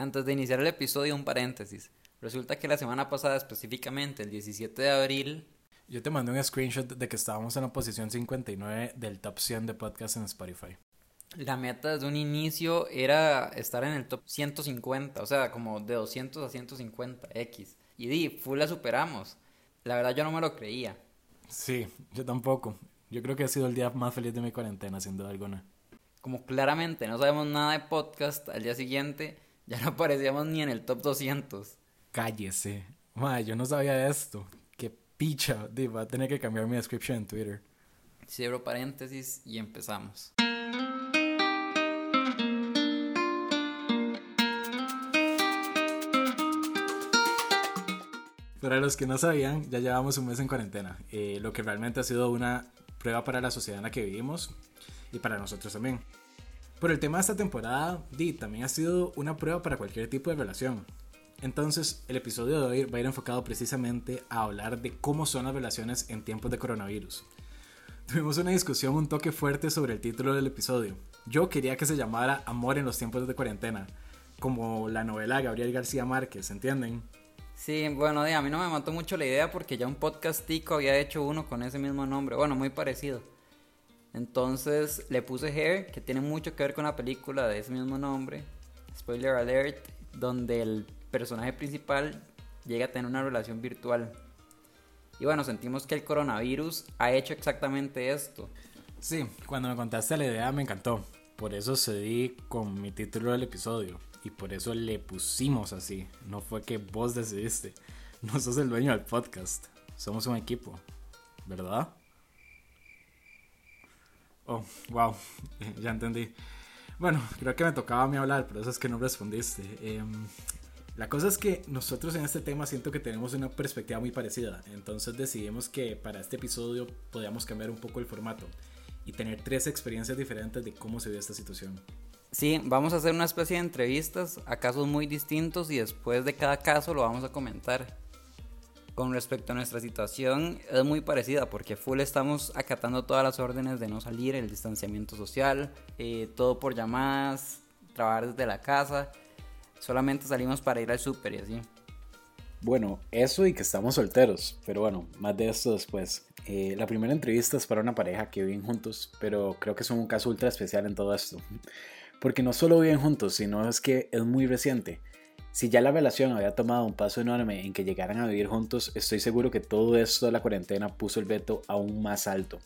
Antes de iniciar el episodio, un paréntesis. Resulta que la semana pasada, específicamente el 17 de abril, Yo te mandé un screenshot de que estábamos en la posición 59 del top 100 de podcasts en Spotify. la meta desde un inicio era estar en el top 150, o sea, como de 200 a 150 X. Y di, full la superamos. La verdad yo no me lo creía. Sí, yo tampoco. Yo creo que ha sido el día más feliz de mi cuarentena, sin duda alguna. Como claramente no sabemos nada de podcast, al día siguiente ya no aparecíamos ni en el top 200. Cállese. Madre, yo no sabía esto. Qué picha. Voy a tener que cambiar mi description en Twitter. Cierro paréntesis y empezamos. Para los que no sabían, ya llevamos un mes en cuarentena, eh, lo que realmente ha sido una prueba para la sociedad en la que vivimos y para nosotros también. Por el tema de esta temporada, Di, también ha sido una prueba para cualquier tipo de relación. Entonces, el episodio de hoy va a ir enfocado precisamente a hablar de cómo son las relaciones en tiempos de coronavirus. Tuvimos una discusión un toque fuerte sobre el título del episodio. Yo quería que se llamara Amor en los tiempos de cuarentena, como la novela Gabriel García Márquez, ¿entienden? Sí, bueno, a mí no me mató mucho la idea porque ya un podcastico había hecho uno con ese mismo nombre, bueno, muy parecido. Entonces le puse Hair, que tiene mucho que ver con la película de ese mismo nombre, spoiler alert, donde el personaje principal llega a tener una relación virtual. Y bueno, sentimos que el coronavirus ha hecho exactamente esto. Sí, cuando me contaste la idea me encantó. Por eso cedí con mi título del episodio. Y por eso le pusimos así. No fue que vos decidiste. No sos el dueño del podcast. Somos un equipo. ¿Verdad? Oh, wow. ya entendí. Bueno, creo que me tocaba a mí hablar, pero eso es que no respondiste. Em, la cosa es que nosotros en este tema siento que tenemos una perspectiva muy parecida. Entonces decidimos que para este episodio podíamos cambiar un poco el formato y tener tres experiencias diferentes de cómo se vio esta situación. Sí, vamos a hacer una especie de entrevistas a casos muy distintos y después de cada caso lo vamos a comentar. Con respecto a nuestra situación es muy parecida porque full estamos acatando todas las órdenes de no salir, el distanciamiento social, eh, todo por llamadas, trabajar desde la casa, solamente salimos para ir al súper y así. Bueno, eso y que estamos solteros, pero bueno, más de esto después. Eh, la primera entrevista es para una pareja que viven juntos, pero creo que son un caso ultra especial en todo esto. Porque no solo viven juntos, sino es que es muy reciente. Si ya la relación había tomado un paso enorme en que llegaran a vivir juntos, estoy seguro que todo esto de la cuarentena puso el veto aún más alto.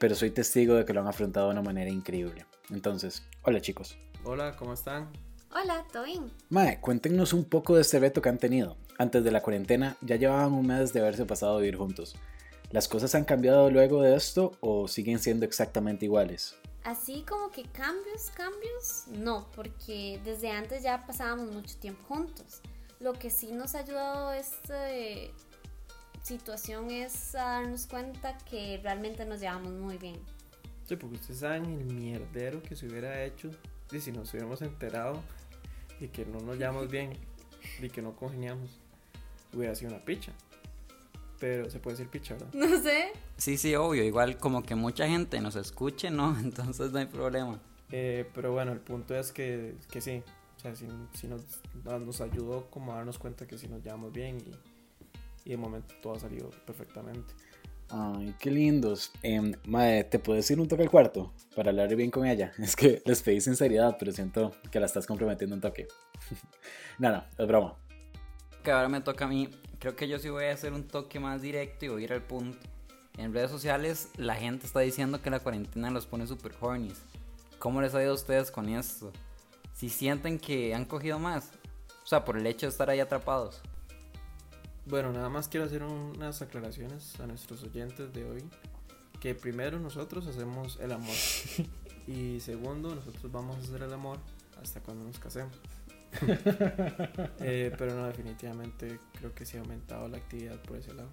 Pero soy testigo de que lo han afrontado de una manera increíble. Entonces, hola chicos. Hola, ¿cómo están? Hola, ¿todo bien? Mae, cuéntenos un poco de este reto que han tenido. Antes de la cuarentena ya llevaban un mes de haberse pasado a vivir juntos. ¿Las cosas han cambiado luego de esto o siguen siendo exactamente iguales? Así como que cambios, cambios, no, porque desde antes ya pasábamos mucho tiempo juntos. Lo que sí nos ha ayudado esta eh, situación es a darnos cuenta que realmente nos llevamos muy bien. Sí, porque ustedes saben el mierdero que se hubiera hecho y si nos hubiéramos enterado y que no nos llevamos bien y que no congeniamos. Hubiera sido una picha. Pero se puede decir picha, ¿verdad? No sé. Sí, sí, obvio, igual como que mucha gente nos escuche, ¿no? Entonces no hay problema. Eh, pero bueno, el punto es que, que sí. O sea, sí, sí nos, nos ayudó como a darnos cuenta que sí nos llevamos bien y, y de momento todo ha salido perfectamente. Ay, qué lindos. Eh, madre, ¿te puedes ir un toque al cuarto para hablar bien con ella? Es que les pedí sinceridad, pero siento que la estás comprometiendo un toque. no, no, es broma. Que ahora me toca a mí. Creo que yo sí voy a hacer un toque más directo y voy a ir al punto. En redes sociales la gente está diciendo que la cuarentena los pone super hornies. ¿Cómo les ha ido a ustedes con esto? Si sienten que han cogido más. O sea, por el hecho de estar ahí atrapados. Bueno, nada más quiero hacer unas aclaraciones a nuestros oyentes de hoy. Que primero nosotros hacemos el amor. Y segundo, nosotros vamos a hacer el amor hasta cuando nos casemos. Eh, pero no, definitivamente creo que sí ha aumentado la actividad por ese lado.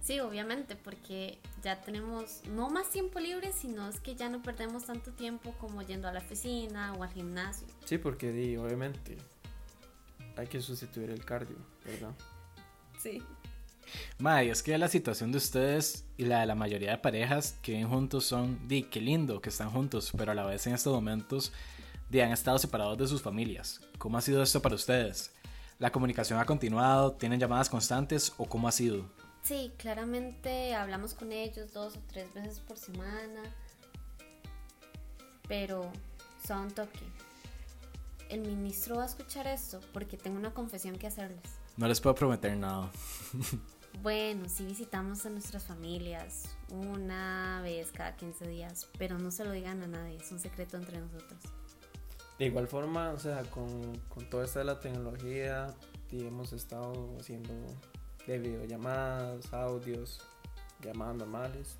Sí, obviamente, porque ya tenemos no más tiempo libre, sino es que ya no perdemos tanto tiempo como yendo a la oficina o al gimnasio. Sí, porque di, obviamente hay que sustituir el cardio, ¿verdad? Sí. Madre, es que la situación de ustedes y la de la mayoría de parejas que viven juntos son, di, qué lindo que están juntos, pero a la vez en estos momentos y han estado separados de sus familias. ¿Cómo ha sido esto para ustedes? ¿La comunicación ha continuado? ¿Tienen llamadas constantes o cómo ha sido? Sí, claramente hablamos con ellos dos o tres veces por semana, pero son toque. El ministro va a escuchar esto porque tengo una confesión que hacerles. No les puedo prometer nada. Bueno, sí visitamos a nuestras familias una vez cada 15 días, pero no se lo digan a nadie, es un secreto entre nosotros. De igual forma, o sea, con, con toda esta de la tecnología, y hemos estado haciendo de videollamadas, audios, llamadas normales,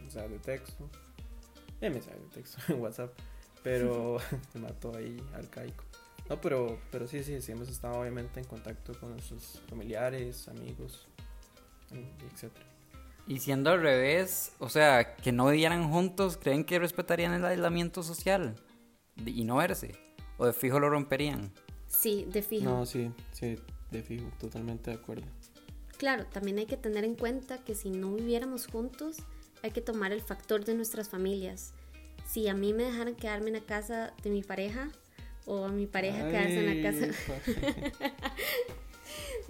mensajes de texto, eh, mensajes de texto en WhatsApp, pero me mató ahí arcaico. No, pero, pero sí, sí, sí, hemos estado obviamente en contacto con nuestros familiares, amigos, etc. Y siendo al revés, o sea, que no vivieran juntos, ¿creen que respetarían el aislamiento social? De- y no verse. O de fijo lo romperían. Sí, de fijo. No, sí, sí, de fijo, totalmente de acuerdo. Claro, también hay que tener en cuenta que si no viviéramos juntos, hay que tomar el factor de nuestras familias. Si a mí me dejaran quedarme en la casa de mi pareja, o a mi pareja quedarse en la casa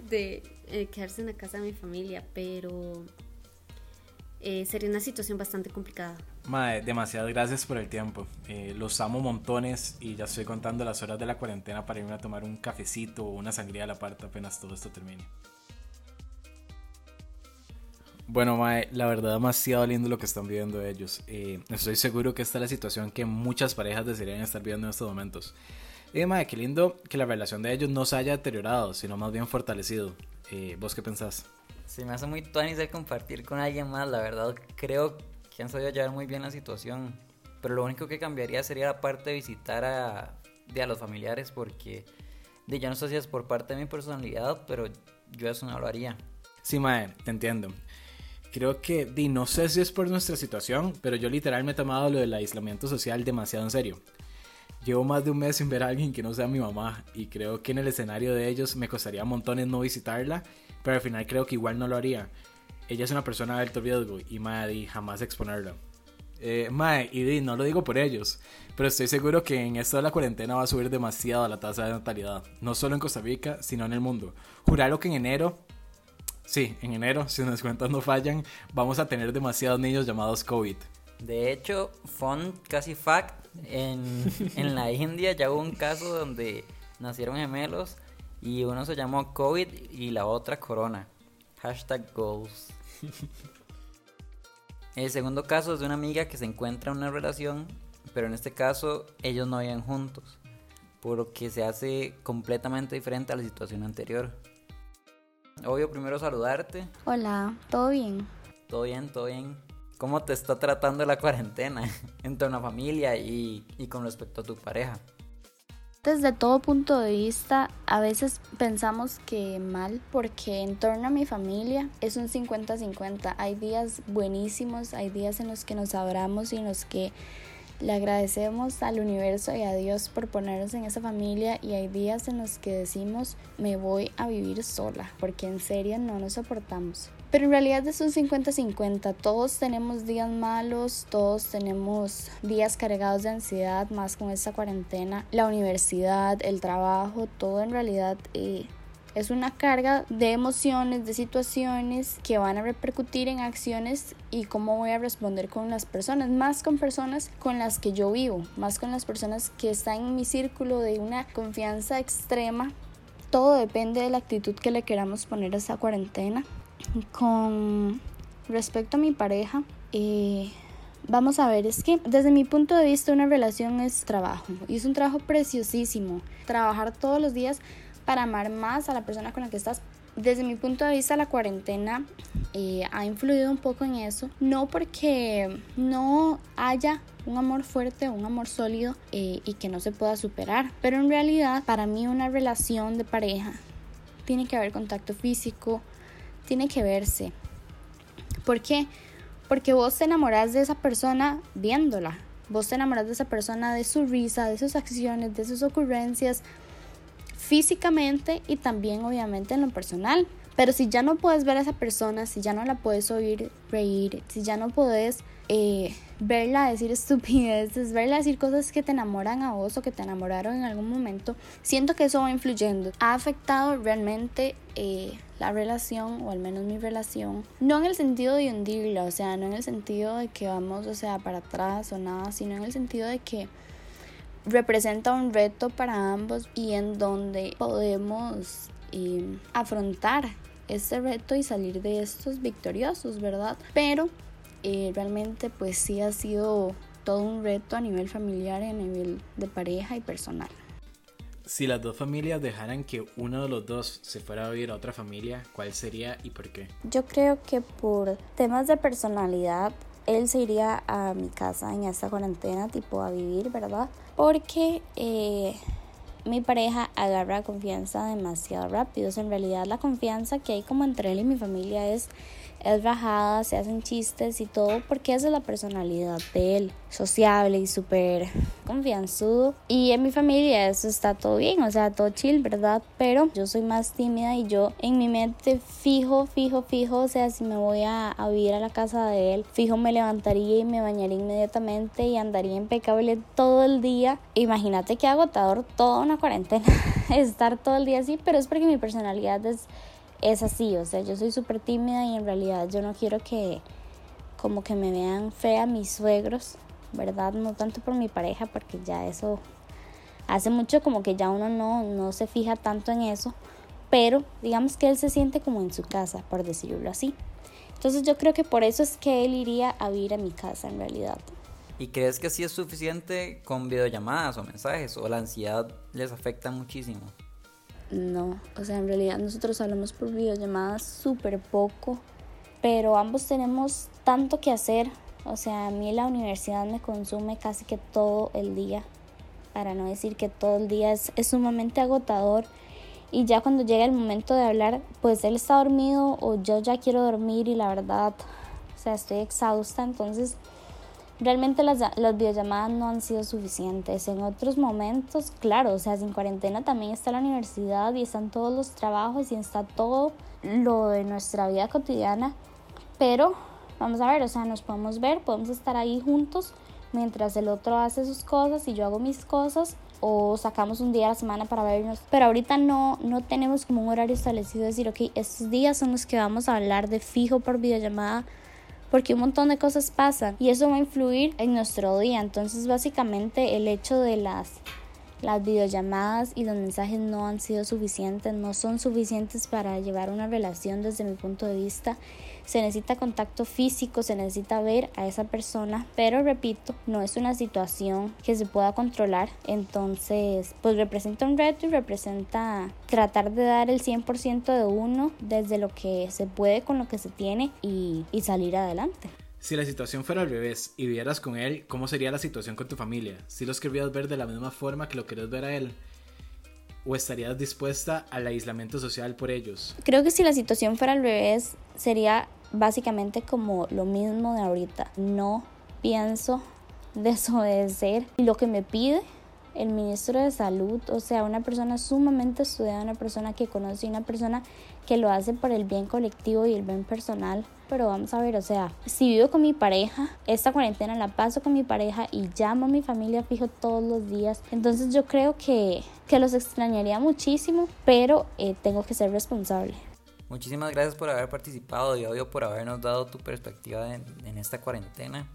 de eh, quedarse en la casa de mi familia, pero eh, sería una situación bastante complicada. Mae, demasiadas gracias por el tiempo. Eh, los amo montones y ya estoy contando las horas de la cuarentena para irme a tomar un cafecito o una sangría a la parte apenas todo esto termine. Bueno, Mae, la verdad demasiado lindo lo que están viviendo ellos. Eh, estoy seguro que esta es la situación que muchas parejas desearían estar viviendo en estos momentos. Y Mae, qué lindo que la relación de ellos no se haya deteriorado, sino más bien fortalecido. Eh, ¿Vos qué pensás? Se me hace muy tuanis de compartir con alguien más, la verdad. Creo han sabido llevar muy bien la situación. Pero lo único que cambiaría sería la parte de visitar a, de a los familiares, porque de, yo no sé si es por parte de mi personalidad, pero yo eso no lo haría. Sí, Mae, te entiendo. Creo que, di, no sé si es por nuestra situación, pero yo literal me he tomado lo del aislamiento social demasiado en serio. Llevo más de un mes sin ver a alguien que no sea mi mamá y creo que en el escenario de ellos me costaría montones no visitarla, pero al final creo que igual no lo haría. Ella es una persona de alto riesgo y mae, di, jamás exponerla. Eh, mae, y di, no lo digo por ellos, pero estoy seguro que en esto de la cuarentena va a subir demasiado la tasa de natalidad, no solo en Costa Rica, sino en el mundo. Juralo que en enero Sí, en enero, si las cuentas no fallan, vamos a tener demasiados niños llamados COVID. De hecho, fun casi fact, en, en la India ya hubo un caso donde nacieron gemelos y uno se llamó COVID y la otra Corona. Hashtag goals. El segundo caso es de una amiga que se encuentra en una relación, pero en este caso ellos no viven juntos, por lo que se hace completamente diferente a la situación anterior. Obvio, primero saludarte. Hola, ¿todo bien? Todo bien, todo bien. ¿Cómo te está tratando la cuarentena en torno a familia y, y con respecto a tu pareja? Desde todo punto de vista, a veces pensamos que mal porque en torno a mi familia es un 50-50. Hay días buenísimos, hay días en los que nos abramos y en los que le agradecemos al universo y a Dios por ponernos en esa familia y hay días en los que decimos me voy a vivir sola porque en serio no nos soportamos. Pero en realidad es un 50-50. Todos tenemos días malos, todos tenemos días cargados de ansiedad, más con esta cuarentena. La universidad, el trabajo, todo en realidad eh, es una carga de emociones, de situaciones que van a repercutir en acciones y cómo voy a responder con las personas, más con personas con las que yo vivo, más con las personas que están en mi círculo de una confianza extrema. Todo depende de la actitud que le queramos poner a esa cuarentena. Con respecto a mi pareja, eh, vamos a ver, es que desde mi punto de vista una relación es trabajo y es un trabajo preciosísimo. Trabajar todos los días para amar más a la persona con la que estás. Desde mi punto de vista la cuarentena eh, ha influido un poco en eso, no porque no haya un amor fuerte, un amor sólido eh, y que no se pueda superar, pero en realidad para mí una relación de pareja tiene que haber contacto físico, tiene que verse. ¿Por qué? Porque vos te enamorás de esa persona viéndola. Vos te enamorás de esa persona, de su risa, de sus acciones, de sus ocurrencias, físicamente y también obviamente en lo personal. Pero si ya no puedes ver a esa persona, si ya no la puedes oír reír, si ya no puedes eh, verla decir estupideces, verla decir cosas que te enamoran a vos o que te enamoraron en algún momento, siento que eso va influyendo. Ha afectado realmente eh, la relación, o al menos mi relación, no en el sentido de hundirla, o sea, no en el sentido de que vamos, o sea, para atrás o nada, sino en el sentido de que representa un reto para ambos y en donde podemos eh, afrontar este reto y salir de estos victoriosos, ¿verdad? Pero eh, realmente pues sí ha sido todo un reto a nivel familiar y a nivel de pareja y personal. Si las dos familias dejaran que uno de los dos se fuera a vivir a otra familia, ¿cuál sería y por qué? Yo creo que por temas de personalidad, él se iría a mi casa en esta cuarentena, tipo a vivir, ¿verdad? Porque eh, mi pareja agarra confianza demasiado rápido. en realidad la confianza que hay como entre él y mi familia es es bajada, se hacen chistes y todo, porque esa es la personalidad de él, sociable y súper confianzudo. Y en mi familia eso está todo bien, o sea, todo chill, ¿verdad? Pero yo soy más tímida y yo en mi mente fijo, fijo, fijo, o sea, si me voy a, a vivir a la casa de él, fijo me levantaría y me bañaría inmediatamente y andaría impecable todo el día. Imagínate qué agotador toda una cuarentena, estar todo el día así, pero es porque mi personalidad es es así, o sea, yo soy súper tímida y en realidad yo no quiero que como que me vean fea mis suegros, ¿verdad? No tanto por mi pareja, porque ya eso hace mucho como que ya uno no, no se fija tanto en eso, pero digamos que él se siente como en su casa, por decirlo así. Entonces yo creo que por eso es que él iría a vivir a mi casa en realidad. ¿Y crees que así es suficiente con videollamadas o mensajes o la ansiedad les afecta muchísimo? No, o sea, en realidad nosotros hablamos por videollamadas súper poco, pero ambos tenemos tanto que hacer. O sea, a mí la universidad me consume casi que todo el día, para no decir que todo el día es, es sumamente agotador. Y ya cuando llega el momento de hablar, pues él está dormido o yo ya quiero dormir y la verdad, o sea, estoy exhausta, entonces Realmente las, las videollamadas no han sido suficientes. En otros momentos, claro, o sea, sin cuarentena también está la universidad y están todos los trabajos y está todo lo de nuestra vida cotidiana. Pero vamos a ver, o sea, nos podemos ver, podemos estar ahí juntos mientras el otro hace sus cosas y yo hago mis cosas o sacamos un día a la semana para vernos. Pero ahorita no, no tenemos como un horario establecido de decir, ok, estos días son los que vamos a hablar de fijo por videollamada porque un montón de cosas pasan y eso va a influir en nuestro día. Entonces básicamente el hecho de las las videollamadas y los mensajes no han sido suficientes, no son suficientes para llevar una relación desde mi punto de vista se necesita contacto físico, se necesita ver a esa persona, pero repito, no es una situación que se pueda controlar, entonces pues representa un reto y representa tratar de dar el 100% de uno desde lo que se puede con lo que se tiene y, y salir adelante. Si la situación fuera al revés y vivieras con él, ¿cómo sería la situación con tu familia? ¿Si los querrías ver de la misma forma que lo querés ver a él? ¿O estarías dispuesta al aislamiento social por ellos? Creo que si la situación fuera al revés, sería básicamente como lo mismo de ahorita. No pienso desobedecer lo que me pide el ministro de salud, o sea, una persona sumamente estudiada, una persona que conoce, una persona que lo hace por el bien colectivo y el bien personal. Pero vamos a ver, o sea, si vivo con mi pareja, esta cuarentena la paso con mi pareja y llamo a mi familia fijo todos los días. Entonces yo creo que, que los extrañaría muchísimo, pero eh, tengo que ser responsable. Muchísimas gracias por haber participado y obvio por habernos dado tu perspectiva en, en esta cuarentena.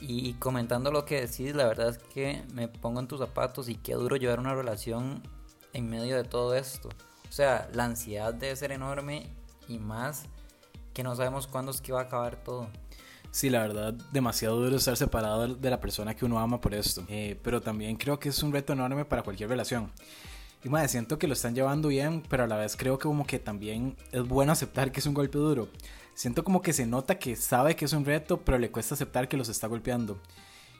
Y comentando lo que decís, la verdad es que me pongo en tus zapatos y qué duro llevar una relación en medio de todo esto. O sea, la ansiedad debe ser enorme y más que no sabemos cuándo es que va a acabar todo. Sí, la verdad, demasiado duro estar separado de la persona que uno ama por esto. Eh, pero también creo que es un reto enorme para cualquier relación. Y más, siento que lo están llevando bien, pero a la vez creo que como que también es bueno aceptar que es un golpe duro. Siento como que se nota que sabe que es un reto, pero le cuesta aceptar que los está golpeando.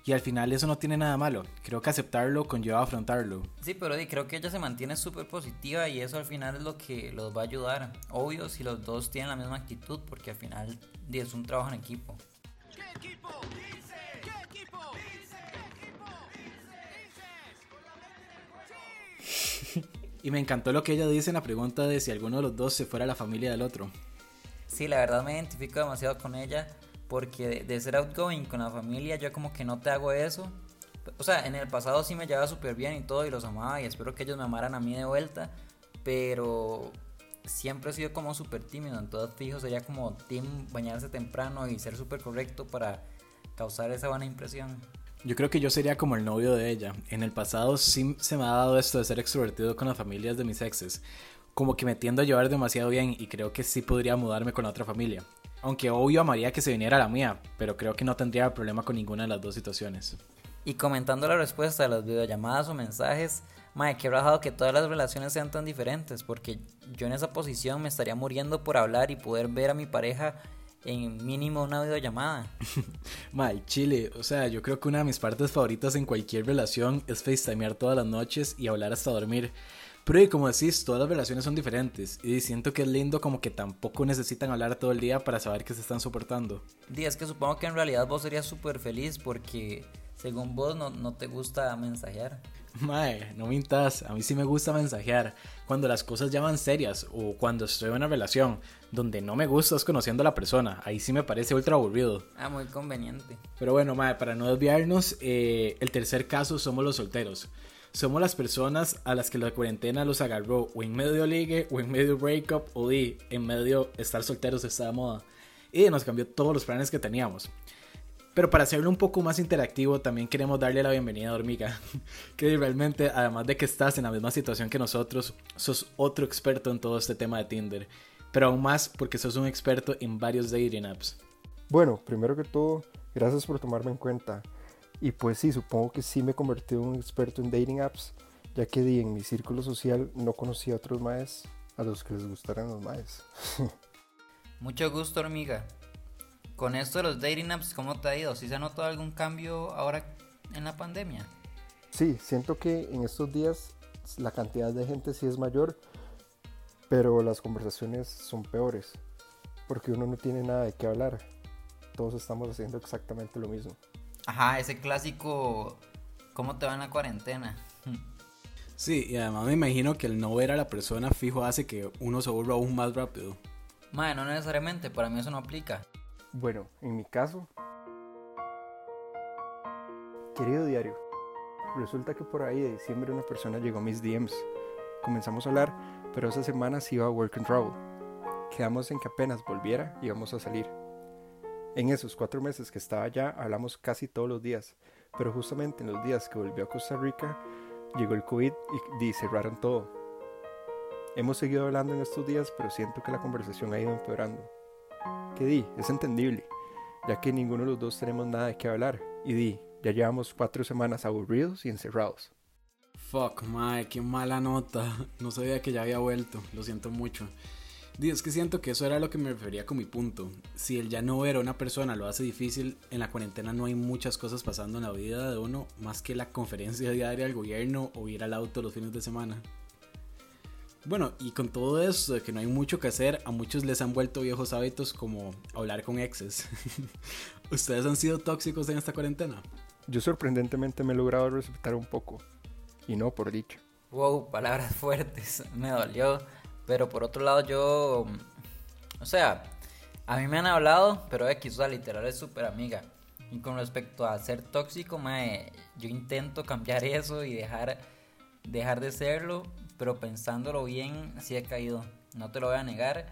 Y al final eso no tiene nada malo. Creo que aceptarlo conlleva afrontarlo. Sí, pero creo que ella se mantiene súper positiva y eso al final es lo que los va a ayudar. Obvio si los dos tienen la misma actitud, porque al final es un trabajo en equipo. ¿Qué equipo? Y me encantó lo que ella dice en la pregunta de si alguno de los dos se fuera a la familia del otro. Sí, la verdad me identifico demasiado con ella Porque de, ser outgoing con la familia, yo como que no te hago eso. O sea, en el pasado sí me llevaba súper bien y todo, y los amaba, y espero que ellos me amaran a mí de vuelta. Pero siempre he sido como súper tímido, entonces fijo sería como team bañarse temprano y ser súper correcto para causar esa buena impresión. Yo creo que yo sería como el novio de ella. En el pasado sí se me ha dado esto de ser extrovertido con las familias de mis exes. Como que me tiendo a llevar demasiado bien y creo que sí podría mudarme con la otra familia. Aunque obvio amaría que se viniera la mía, pero creo que no tendría problema con ninguna de las dos situaciones. Y comentando la respuesta a las videollamadas o mensajes, madre, qué rajado que todas las relaciones sean tan diferentes, porque yo en esa posición me estaría muriendo por hablar y poder ver a mi pareja en mínimo una videollamada. Mae, chile, o sea, yo creo que una de mis partes favoritas en cualquier relación es FaceTimear todas las noches y hablar hasta dormir. Pero y como decís, todas las relaciones son diferentes y siento que es lindo como que tampoco necesitan hablar todo el día para saber que se están soportando. Y es que supongo que en realidad vos serías súper feliz porque según vos no, no te gusta mensajear. Mae, no mintas, a mí sí me gusta mensajear. Cuando las cosas ya van serias o cuando estoy en una relación donde no me gusta es conociendo a la persona, ahí sí me parece ultra aburrido. Ah, muy conveniente. Pero bueno, mae, para no desviarnos, eh, el tercer caso somos los solteros. Somos las personas a las que la cuarentena los agarró o en medio ligue o en medio breakup o di, en medio estar solteros está de moda. Y nos cambió todos los planes que teníamos. Pero para hacerlo un poco más interactivo, también queremos darle la bienvenida a Hormiga, que realmente, además de que estás en la misma situación que nosotros, sos otro experto en todo este tema de Tinder, pero aún más porque sos un experto en varios dating apps. Bueno, primero que todo, gracias por tomarme en cuenta. Y pues sí, supongo que sí me convertí en un experto en dating apps, ya que en mi círculo social no conocía a otros maes a los que les gustaran los maes. Mucho gusto, hormiga. Con esto de los dating apps, ¿cómo te ha ido? ¿Sí se ha notado algún cambio ahora en la pandemia? Sí, siento que en estos días la cantidad de gente sí es mayor, pero las conversaciones son peores, porque uno no tiene nada de qué hablar. Todos estamos haciendo exactamente lo mismo. Ajá, ese clásico, ¿cómo te va en la cuarentena? Sí, y además me imagino que el no ver a la persona fijo hace que uno se vuelva aún más rápido. Madre, no necesariamente, para mí eso no aplica. Bueno, en mi caso, querido diario, resulta que por ahí de diciembre una persona llegó a mis DMs. Comenzamos a hablar, pero esa semana se iba a work and travel. Quedamos en que apenas volviera íbamos a salir. En esos cuatro meses que estaba allá hablamos casi todos los días, pero justamente en los días que volvió a Costa Rica llegó el COVID y, y cerraron todo. Hemos seguido hablando en estos días, pero siento que la conversación ha ido empeorando. Que di, es entendible, ya que ninguno de los dos tenemos nada de qué hablar. Y di, ya llevamos cuatro semanas aburridos y encerrados. Fuck, mae, qué mala nota. No sabía que ya había vuelto, lo siento mucho. Di, es que siento que eso era lo que me refería con mi punto. Si el ya no ver a una persona lo hace difícil, en la cuarentena no hay muchas cosas pasando en la vida de uno más que la conferencia diaria del gobierno o ir al auto los fines de semana. Bueno, y con todo eso de que no hay mucho que hacer, a muchos les han vuelto viejos hábitos como hablar con exes. ¿Ustedes han sido tóxicos en esta cuarentena? Yo sorprendentemente me he logrado respetar un poco, y no por dicho. Wow, palabras fuertes, me dolió. Pero por otro lado yo, o sea, a mí me han hablado, pero X, o sea, literal es súper amiga. Y con respecto a ser tóxico, mae, yo intento cambiar eso y dejar, dejar de serlo, pero pensándolo bien, sí he caído. No te lo voy a negar.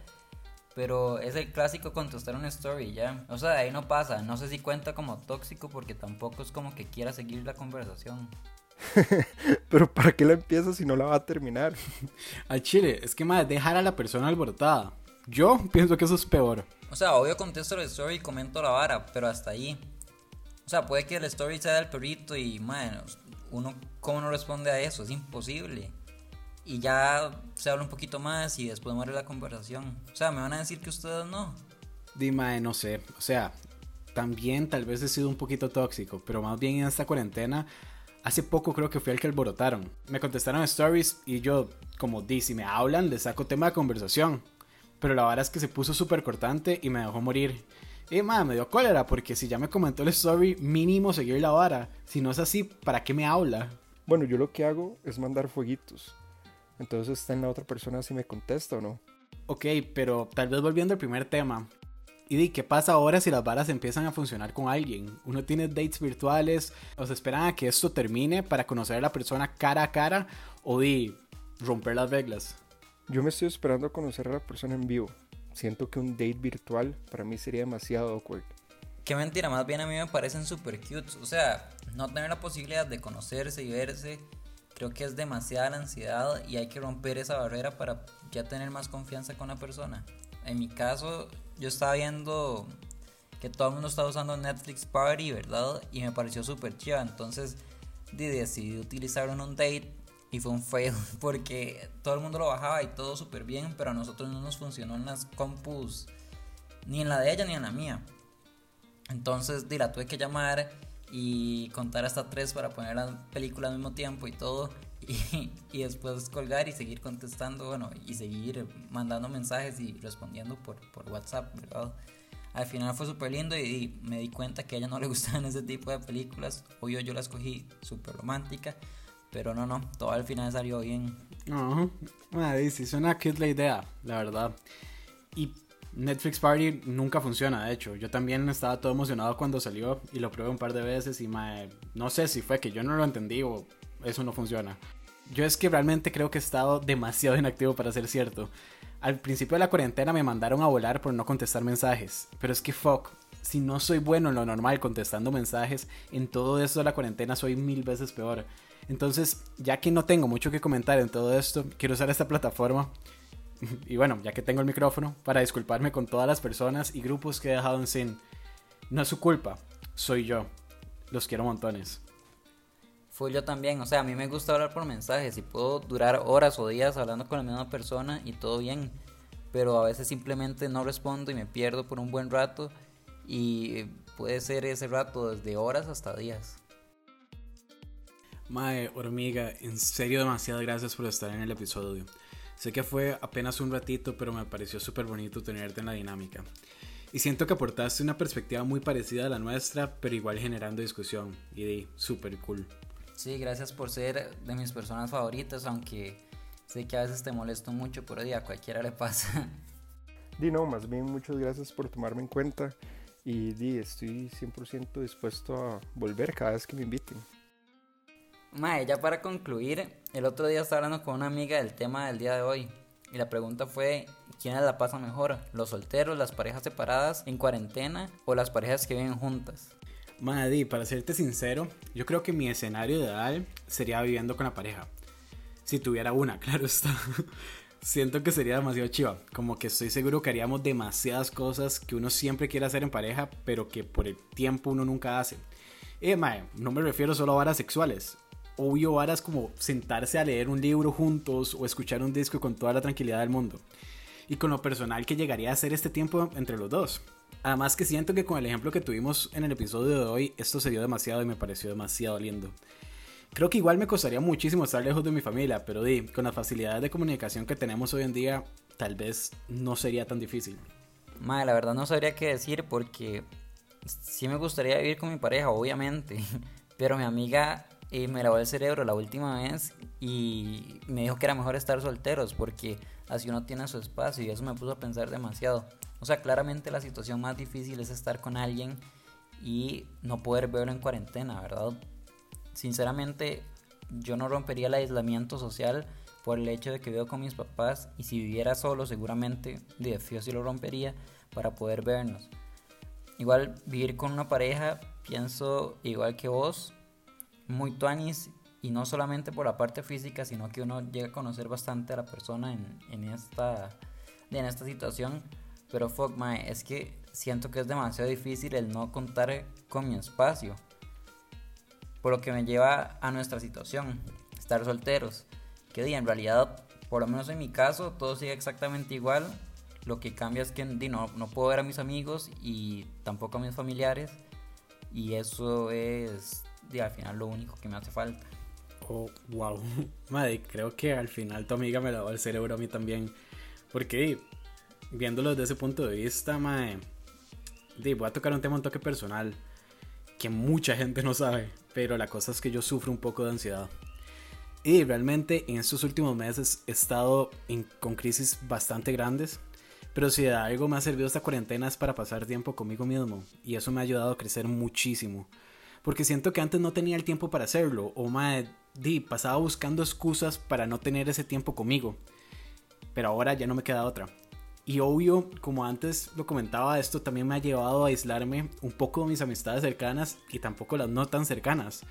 Pero es el clásico contestar una story, ya. O sea, de ahí no pasa. No sé si cuenta como tóxico porque tampoco es como que quiera seguir la conversación. Pero ¿para qué la empieza si no la va a terminar? Al chile, es que más dejar a la persona alborotada. Yo pienso que eso es peor. O sea, obvio contesto la story y comento la vara, pero hasta ahí. O sea, puede que la story sea del perrito y, bueno, uno, ¿cómo no responde a eso? Es imposible. Y ya se habla un poquito más y después muere la conversación. O sea, me van a decir que ustedes no. Dime, no sé. O sea, también tal vez he sido un poquito tóxico, pero más bien en esta cuarentena Hace poco creo que fui el que alborotaron. Me contestaron stories y yo, como di, si me hablan, les saco tema de conversación. Pero la verdad es que se puso súper cortante y me dejó morir. Y madre, me dio cólera porque si ya me comentó el story, mínimo seguir la vara. Si no es así, ¿para qué me habla? Bueno, yo lo que hago es mandar fueguitos. Entonces está en la otra persona si me contesta o no. Ok, pero tal vez volviendo al primer tema. Y di, ¿qué pasa ahora si las varas empiezan a funcionar con alguien? Uno tiene dates virtuales, o se esperan a que esto termine para conocer a la persona cara a cara, o di, romper las reglas. Yo me estoy esperando a conocer a la persona en vivo. Siento que un date virtual para mí sería demasiado awkward. Qué mentira, más bien a mí me parecen super cute. O sea, no tener la posibilidad de conocerse y verse, creo que es demasiada la ansiedad y hay que romper esa barrera para ya tener más confianza con la persona. En mi caso, yo estaba viendo que todo el mundo estaba usando Netflix Party, ¿verdad? Y me pareció súper chiva. Entonces decidí utilizarlo en un date y fue un fail porque todo el mundo lo bajaba y todo súper bien, pero a nosotros no nos funcionó en las compus, ni en la de ella ni en la mía. Entonces, la tuve que llamar y contar hasta tres para poner la película al mismo tiempo y todo. Y, y, después colgar y seguir contestando, bueno, y seguir mandando mensajes y respondiendo por, por WhatsApp, ¿verdad? Al final fue súper lindo y, me di cuenta que a ella no le gustaban ese tipo de películas. Obvio, yo la escogí súper romántica, pero no, no, todo al final salió bien. Ajá, uh sí, suena es la idea, la verdad. Y Netflix Party nunca funciona, de hecho. Yo también estaba todo emocionado cuando salió y lo probé un par de veces y no sé si fue que yo no lo entendí o eso no funciona. Yo es que realmente creo que he estado demasiado inactivo para ser cierto. Al principio de la cuarentena me mandaron a volar por no contestar mensajes, pero es que fuck, si no soy bueno en lo normal contestando mensajes, en todo esto de la cuarentena soy mil veces peor. Entonces, ya que no tengo mucho que comentar en todo esto, quiero usar esta plataforma y bueno, ya que tengo el micrófono, para disculparme con todas las personas y grupos que he dejado en sin. No es su culpa, soy yo. Los quiero montones. Fue yo también, o sea, a mí me gusta hablar por mensajes y puedo durar horas o días hablando con la misma persona y todo bien, pero a veces simplemente no respondo y me pierdo por un buen rato y puede ser ese rato desde horas hasta días. Mae, hormiga, en serio demasiadas gracias por estar en el episodio. Sé que fue apenas un ratito, pero me pareció súper bonito tenerte en la dinámica. Y siento que aportaste una perspectiva muy parecida a la nuestra, pero igual generando discusión. Y de súper cool. Sí, gracias por ser de mis personas favoritas, aunque sé que a veces te molesto mucho, pero a cualquiera le pasa. Di no, más bien muchas gracias por tomarme en cuenta y di, estoy 100% dispuesto a volver cada vez que me inviten. Mae, ya para concluir, el otro día estaba hablando con una amiga del tema del día de hoy. Y la pregunta fue, ¿quiénes la pasan mejor? ¿Los solteros, las parejas separadas en cuarentena o las parejas que viven juntas? Maddy, para serte sincero, yo creo que mi escenario ideal sería viviendo con la pareja. Si tuviera una, claro está. Siento que sería demasiado chiva. Como que estoy seguro que haríamos demasiadas cosas que uno siempre quiere hacer en pareja, pero que por el tiempo uno nunca hace. Eh, mae, no me refiero solo a varas sexuales obvio varas como sentarse a leer un libro juntos o escuchar un disco con toda la tranquilidad del mundo. Y con lo personal que llegaría a ser este tiempo entre los dos. Además que siento que con el ejemplo que tuvimos en el episodio de hoy, esto se dio demasiado y me pareció demasiado lindo. Creo que igual me costaría muchísimo estar lejos de mi familia, pero di, con las facilidades de comunicación que tenemos hoy en día, tal vez no sería tan difícil. Madre, la verdad no sabría qué decir porque sí me gustaría vivir con mi pareja, obviamente. Pero mi amiga y me lavó el cerebro la última vez y me dijo que era mejor estar solteros porque así uno tiene su espacio y eso me puso a pensar demasiado. O sea, claramente la situación más difícil es estar con alguien y no poder verlo en cuarentena, ¿verdad? Sinceramente, yo no rompería el aislamiento social por el hecho de que vivo con mis papás y si viviera solo seguramente de fío sí lo rompería para poder vernos. Igual vivir con una pareja, pienso igual que vos, muy tuanis y no solamente por la parte física, sino que uno llega a conocer bastante a la persona en, en esta, en esta situación. Pero fuck, my es que siento que es demasiado difícil el no contar con mi espacio. Por lo que me lleva a nuestra situación, estar solteros. Que en realidad, por lo menos en mi caso, todo sigue exactamente igual. Lo que cambia es que no, no puedo ver a mis amigos y tampoco a mis familiares. Y eso es y al final lo único que me hace falta. Oh, wow. Madre, creo que al final tu amiga me lavó el cerebro a mí también. Porque viéndolo desde ese punto de vista, madre, voy a tocar un tema un toque personal que mucha gente no sabe, pero la cosa es que yo sufro un poco de ansiedad. Y realmente en estos últimos meses he estado con crisis bastante grandes, Pero si de algo me ha servido esta cuarentena es para pasar tiempo conmigo mismo. Y eso me ha ayudado a crecer muchísimo. Porque siento que antes no tenía el tiempo para hacerlo. O más, di, pasaba buscando excusas para no tener ese tiempo conmigo. Pero ahora ya no me queda otra. Y obvio, como antes lo comentaba, esto también me ha llevado a aislarme un poco de mis amistades cercanas y tampoco las no tan cercanas.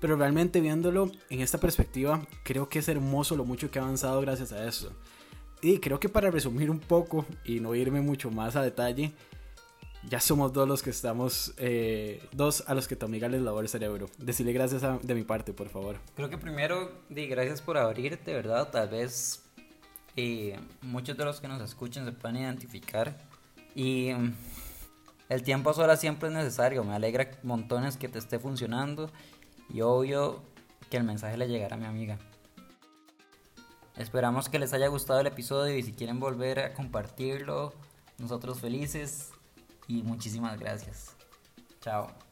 Pero realmente viéndolo en esta perspectiva, creo que es hermoso lo mucho que he avanzado gracias a eso. Y creo que para resumir un poco y no irme mucho más a detalle, ya somos dos los que estamos, eh, dos a los que tu amiga les lavó el cerebro. Decirle gracias de mi parte, por favor. Creo que primero, di gracias por abrirte, ¿verdad? Tal vez y muchos de los que nos escuchen se pueden identificar. Y mm, el tiempo a siempre es necesario. Me alegra montones que te esté funcionando. Y obvio que el mensaje le llegará a mi amiga. Esperamos que les haya gustado el episodio y si quieren volver a compartirlo, nosotros felices y muchísimas gracias. Chao.